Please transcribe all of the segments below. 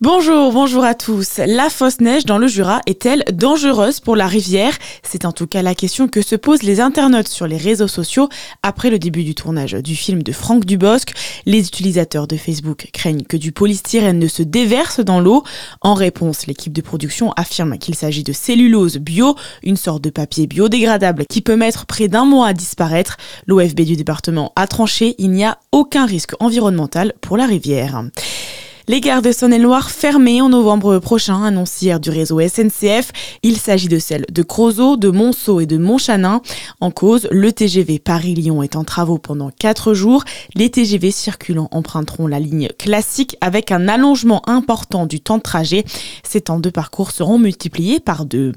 Bonjour, bonjour à tous. La fausse neige dans le Jura est-elle dangereuse pour la rivière? C'est en tout cas la question que se posent les internautes sur les réseaux sociaux après le début du tournage du film de Franck Dubosc. Les utilisateurs de Facebook craignent que du polystyrène ne se déverse dans l'eau. En réponse, l'équipe de production affirme qu'il s'agit de cellulose bio, une sorte de papier biodégradable qui peut mettre près d'un mois à disparaître. L'OFB du département a tranché, il n'y a aucun risque environnemental pour la rivière. Les gares de Saône-et-Loire fermées en novembre prochain, annoncière du réseau SNCF. Il s'agit de celles de Crozot, de Monceau et de Montchanin. En cause, le TGV Paris-Lyon est en travaux pendant 4 jours. Les TGV circulants emprunteront la ligne classique avec un allongement important du temps de trajet. Ces temps de parcours seront multipliés par deux.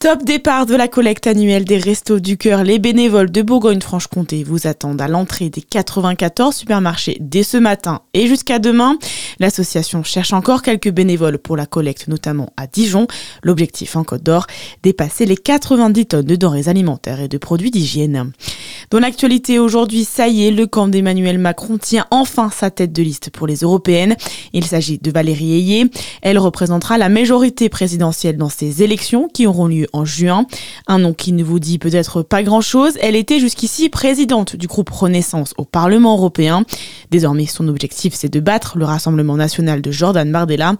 Top départ de la collecte annuelle des Restos du Cœur. Les bénévoles de Bourgogne-Franche-Comté vous attendent à l'entrée des 94 supermarchés dès ce matin et jusqu'à demain. L'association cherche encore quelques bénévoles pour la collecte, notamment à Dijon. L'objectif en Côte d'Or, dépasser les 90 tonnes de denrées alimentaires et de produits d'hygiène. Dans l'actualité aujourd'hui, ça y est, le camp d'Emmanuel Macron tient enfin sa tête de liste pour les européennes. Il s'agit de Valérie Ayé. Elle représentera la majorité présidentielle dans ces élections qui auront lieu en juin. Un nom qui ne vous dit peut-être pas grand-chose. Elle était jusqu'ici présidente du groupe Renaissance au Parlement européen. Désormais, son objectif, c'est de battre le Rassemblement national de Jordan Bardella,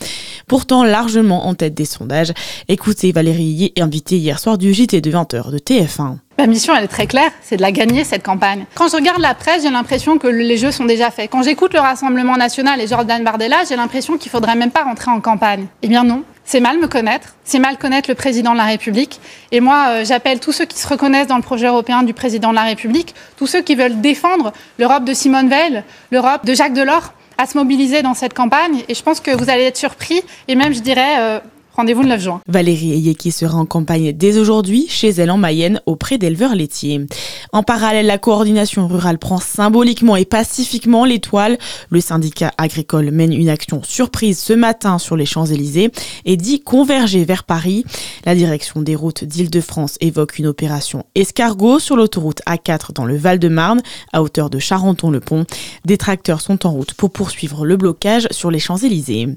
pourtant largement en tête des sondages. Écoutez Valérie Ayé, invitée hier soir du JT de 20h de TF1. Ma mission, elle est très claire, c'est de la gagner, cette campagne. Quand je regarde la presse, j'ai l'impression que les jeux sont déjà faits. Quand j'écoute le Rassemblement national et Jordan Bardella, j'ai l'impression qu'il faudrait même pas rentrer en campagne. Eh bien non, c'est mal me connaître, c'est mal connaître le président de la République. Et moi, euh, j'appelle tous ceux qui se reconnaissent dans le projet européen du président de la République, tous ceux qui veulent défendre l'Europe de Simone Veil, l'Europe de Jacques Delors, à se mobiliser dans cette campagne. Et je pense que vous allez être surpris et même, je dirais, euh, Rendez-vous le 9 juin. Valérie Eyeki sera en campagne dès aujourd'hui chez elle en Mayenne auprès d'éleveurs laitiers. En parallèle, la coordination rurale prend symboliquement et pacifiquement l'étoile. Le syndicat agricole mène une action surprise ce matin sur les Champs-Élysées et dit converger vers Paris. La direction des routes d'Île-de-France évoque une opération escargot sur l'autoroute A4 dans le Val-de-Marne à hauteur de Charenton-le-Pont. Des tracteurs sont en route pour poursuivre le blocage sur les Champs-Élysées.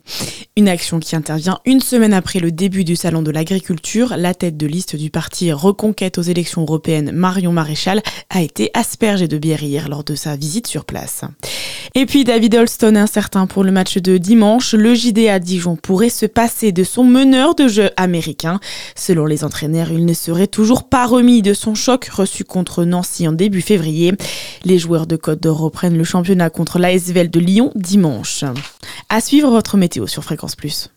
Une action qui intervient une semaine après le début du salon de l'agriculture. La tête de liste du parti Reconquête aux élections européennes, Marion Maréchal, a été aspergée de bière hier lors de sa visite sur place. Et puis David Holston incertain pour le match de dimanche. Le JD à Dijon pourrait se passer de son meneur de jeu américain. Selon les entraîneurs, il ne serait toujours pas remis de son choc reçu contre Nancy en début février. Les joueurs de Côte d'Or reprennent le championnat contre l'ASVL de Lyon dimanche. À suivre votre météo sur Fréquence Plus.